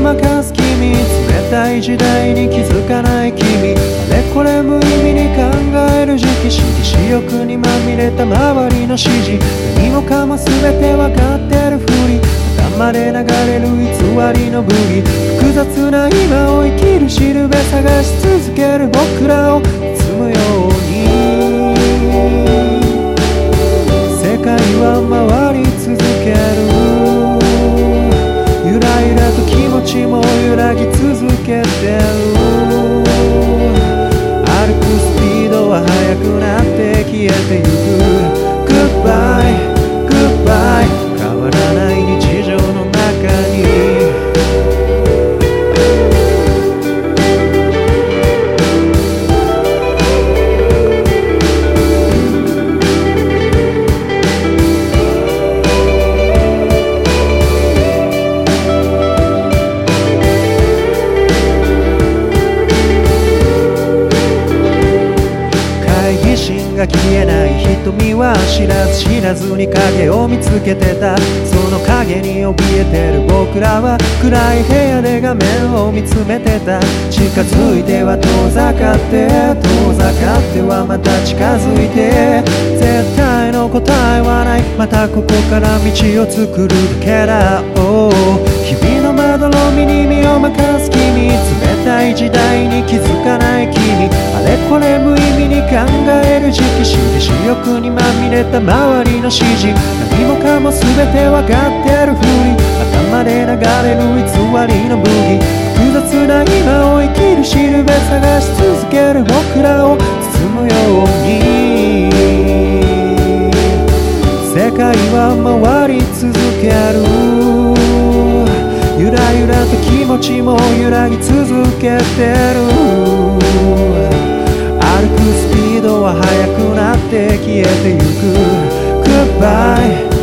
窓の身に身を任す君冷たい時代に気づかない君。あれこれ無意味に考える時期私利欲にまみれた周りの指示。何もかも全て分かってるふり。頭で流れる偽りの武器。複雑な今を生きるしるべ探し続ける僕らを包むように。世界は回り続ける。ちも揺らぎ続けてる。歩くスピードは速くなって消えてゆく。が消えない瞳は知らず知らずに影を見つけてたその影に怯えてる僕らは暗い部屋で画面を見つめてた。近づいては遠ざかって遠ざかってはまた近づいて。絶対の答えはない。またここから道を作るだけだ、oh 日々の窓の身に身を任す君冷たい時代に気づかない君。あれこれ無意味に考える時期私利私欲にまみれた周りの指示。何もかも全て分かってるふり。頭で流れる偽りの武器。複雑な今を生きるしるべ探し続ける僕らを包むように。世界は回り続ける。ゆらゆらと気持ちも揺らぎ続けてる。歩くスピードは速くなって消えてゆく。Goodbye